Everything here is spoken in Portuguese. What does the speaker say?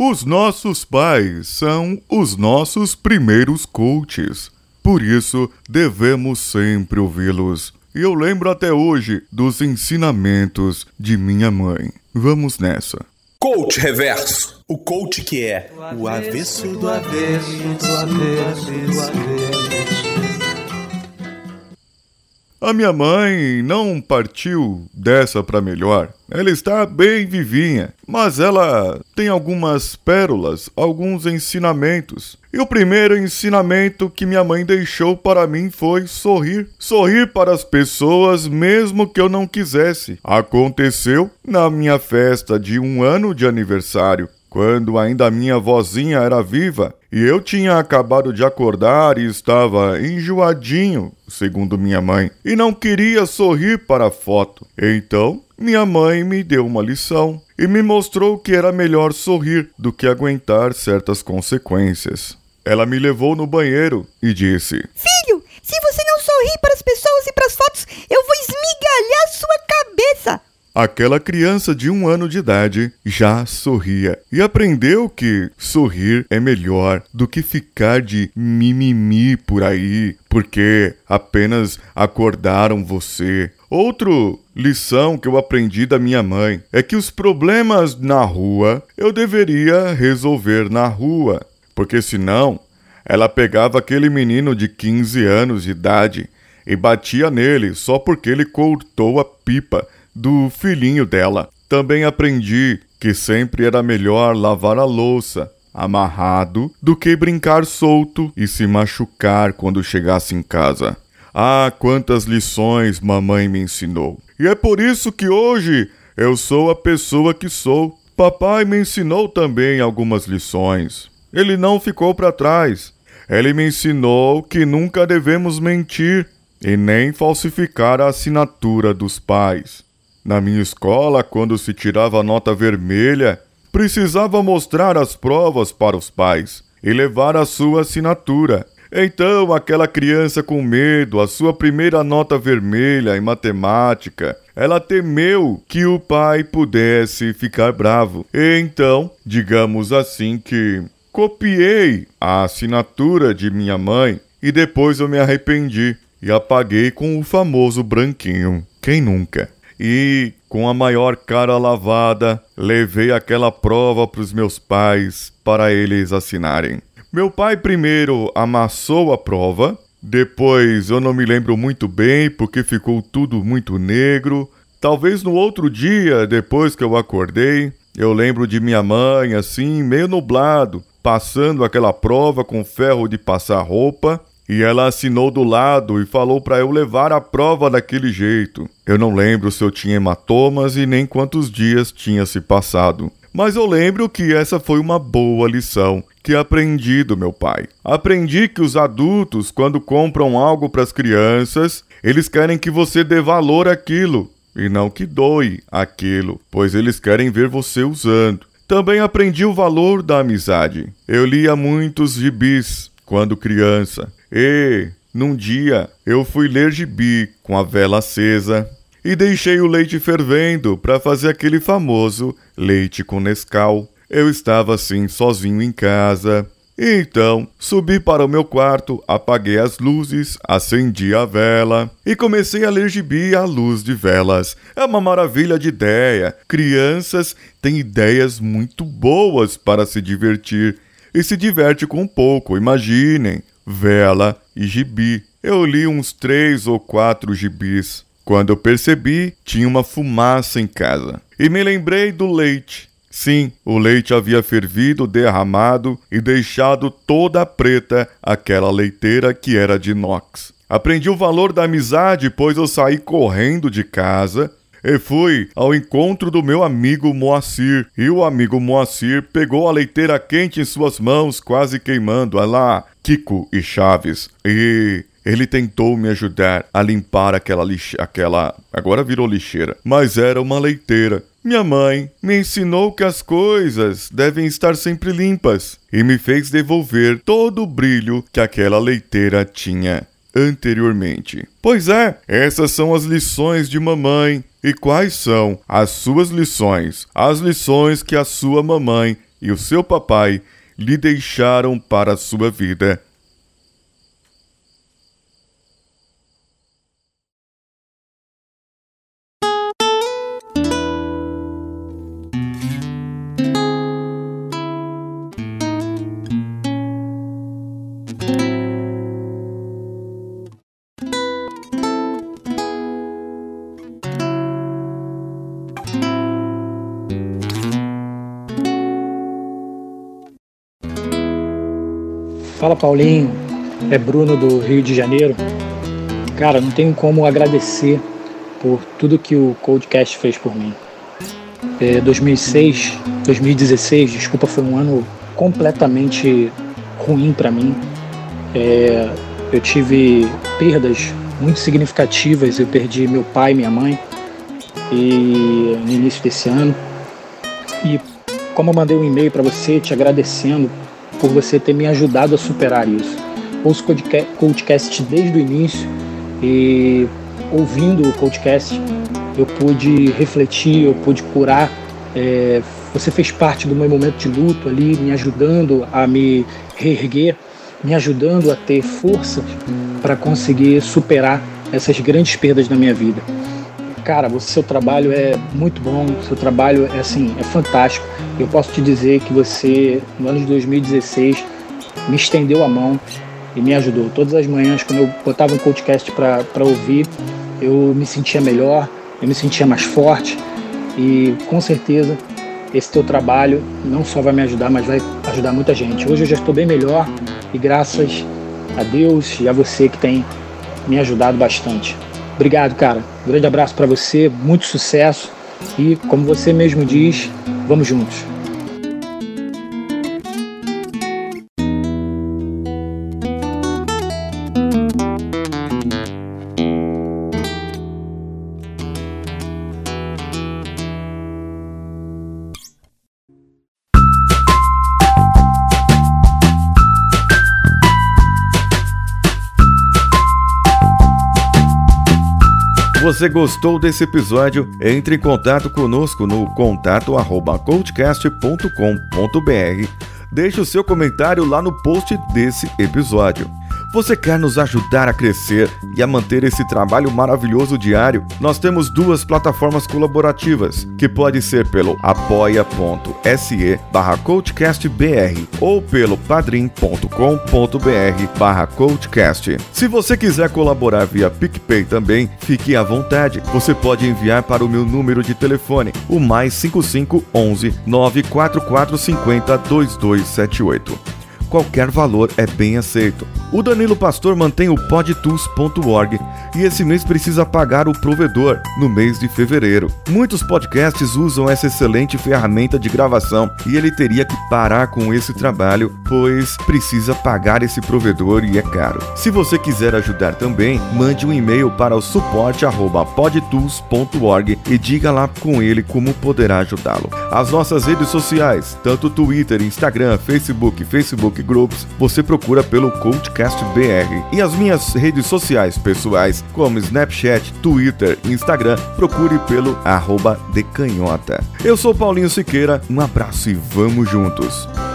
Os nossos pais são os nossos primeiros coaches. Por isso, devemos sempre ouvi-los. E eu lembro até hoje dos ensinamentos de minha mãe. Vamos nessa. Coach Reverso. O coach que é o avesso do avesso do avesso do avesso. A minha mãe não partiu dessa para melhor. Ela está bem vivinha, mas ela tem algumas pérolas, alguns ensinamentos. E o primeiro ensinamento que minha mãe deixou para mim foi sorrir. Sorrir para as pessoas mesmo que eu não quisesse. Aconteceu na minha festa de um ano de aniversário quando ainda minha vozinha era viva e eu tinha acabado de acordar e estava enjoadinho, segundo minha mãe, e não queria sorrir para a foto. Então, minha mãe me deu uma lição e me mostrou que era melhor sorrir do que aguentar certas consequências. Ela me levou no banheiro e disse: Filho, se você não sorrir para as pessoas e para as fotos, eu vou. Aquela criança de um ano de idade já sorria e aprendeu que sorrir é melhor do que ficar de mimimi por aí, porque apenas acordaram você. Outro lição que eu aprendi da minha mãe é que os problemas na rua eu deveria resolver na rua, porque senão ela pegava aquele menino de 15 anos de idade e batia nele só porque ele cortou a pipa do filhinho dela. Também aprendi que sempre era melhor lavar a louça amarrado do que brincar solto e se machucar quando chegasse em casa. Ah, quantas lições mamãe me ensinou. E é por isso que hoje eu sou a pessoa que sou. Papai me ensinou também algumas lições. Ele não ficou para trás. Ele me ensinou que nunca devemos mentir e nem falsificar a assinatura dos pais. Na minha escola, quando se tirava nota vermelha, precisava mostrar as provas para os pais e levar a sua assinatura. Então, aquela criança com medo, a sua primeira nota vermelha em matemática, ela temeu que o pai pudesse ficar bravo. Então, digamos assim que copiei a assinatura de minha mãe e depois eu me arrependi e apaguei com o famoso branquinho. Quem nunca? E, com a maior cara lavada, levei aquela prova para os meus pais para eles assinarem. Meu pai primeiro amassou a prova, depois eu não me lembro muito bem porque ficou tudo muito negro. Talvez no outro dia, depois que eu acordei, eu lembro de minha mãe assim, meio nublado, passando aquela prova com ferro de passar roupa e ela assinou do lado e falou para eu levar a prova daquele jeito. Eu não lembro se eu tinha hematomas e nem quantos dias tinha se passado. Mas eu lembro que essa foi uma boa lição que aprendi do meu pai. Aprendi que os adultos, quando compram algo para as crianças, eles querem que você dê valor àquilo e não que doe aquilo, pois eles querem ver você usando. Também aprendi o valor da amizade. Eu lia muitos gibis quando criança e, num dia, eu fui ler gibi com a vela acesa e deixei o leite fervendo para fazer aquele famoso leite com Nescau. Eu estava assim sozinho em casa. Então, subi para o meu quarto, apaguei as luzes, acendi a vela e comecei a ler gibi à luz de velas. É uma maravilha de ideia. Crianças têm ideias muito boas para se divertir e se diverte com pouco, imaginem vela e gibi. Eu li uns três ou quatro gibis. Quando eu percebi, tinha uma fumaça em casa. E me lembrei do leite. Sim, o leite havia fervido, derramado e deixado toda preta aquela leiteira que era de inox. Aprendi o valor da amizade, pois eu saí correndo de casa e fui ao encontro do meu amigo Moacir. E o amigo Moacir pegou a leiteira quente em suas mãos, quase queimando. a lá, Kiko e Chaves. E ele tentou me ajudar a limpar aquela lixeira, aquela, agora virou lixeira, mas era uma leiteira. Minha mãe me ensinou que as coisas devem estar sempre limpas e me fez devolver todo o brilho que aquela leiteira tinha anteriormente. Pois é, essas são as lições de mamãe. E quais são as suas lições? As lições que a sua mamãe e o seu papai lhe deixaram para a sua vida. Fala Paulinho, é Bruno do Rio de Janeiro. Cara, não tenho como agradecer por tudo que o Codecast fez por mim. É, 2006, 2016, desculpa, foi um ano completamente ruim para mim. É, eu tive perdas muito significativas. Eu perdi meu pai e minha mãe e no início desse ano. E como eu mandei um e-mail para você te agradecendo por você ter me ajudado a superar isso. Ouço o Coachcast desde o início e ouvindo o Coachcast eu pude refletir, eu pude curar. É, você fez parte do meu momento de luto ali, me ajudando a me reerguer, me ajudando a ter forças para conseguir superar essas grandes perdas na minha vida cara, o seu trabalho é muito bom, seu trabalho é assim, é fantástico. Eu posso te dizer que você, no ano de 2016, me estendeu a mão e me ajudou. Todas as manhãs, quando eu botava um podcast para ouvir, eu me sentia melhor, eu me sentia mais forte e com certeza esse teu trabalho não só vai me ajudar, mas vai ajudar muita gente. Hoje eu já estou bem melhor e graças a Deus e a você que tem me ajudado bastante. Obrigado, cara. Um grande abraço para você, muito sucesso e, como você mesmo diz, vamos juntos. Você gostou desse episódio, entre em contato conosco no contato@coachcast.com.br. Deixe o seu comentário lá no post desse episódio. Você quer nos ajudar a crescer e a manter esse trabalho maravilhoso diário? Nós temos duas plataformas colaborativas, que pode ser pelo apoia.se barra coachcastbr ou pelo padrim.com.br barra coachcast. Se você quiser colaborar via PicPay também, fique à vontade. Você pode enviar para o meu número de telefone, o mais 5511 94450 2278 qualquer valor é bem aceito. O Danilo Pastor mantém o podtools.org e esse mês precisa pagar o provedor no mês de fevereiro. Muitos podcasts usam essa excelente ferramenta de gravação e ele teria que parar com esse trabalho, pois precisa pagar esse provedor e é caro. Se você quiser ajudar também, mande um e-mail para o suporte@podtools.org e diga lá com ele como poderá ajudá-lo. As nossas redes sociais, tanto Twitter, Instagram, Facebook, Facebook Groups, você procura pelo Coachcast BR. E as minhas redes sociais pessoais, como Snapchat, Twitter e Instagram, procure pelo arroba decanhota. Eu sou Paulinho Siqueira, um abraço e vamos juntos!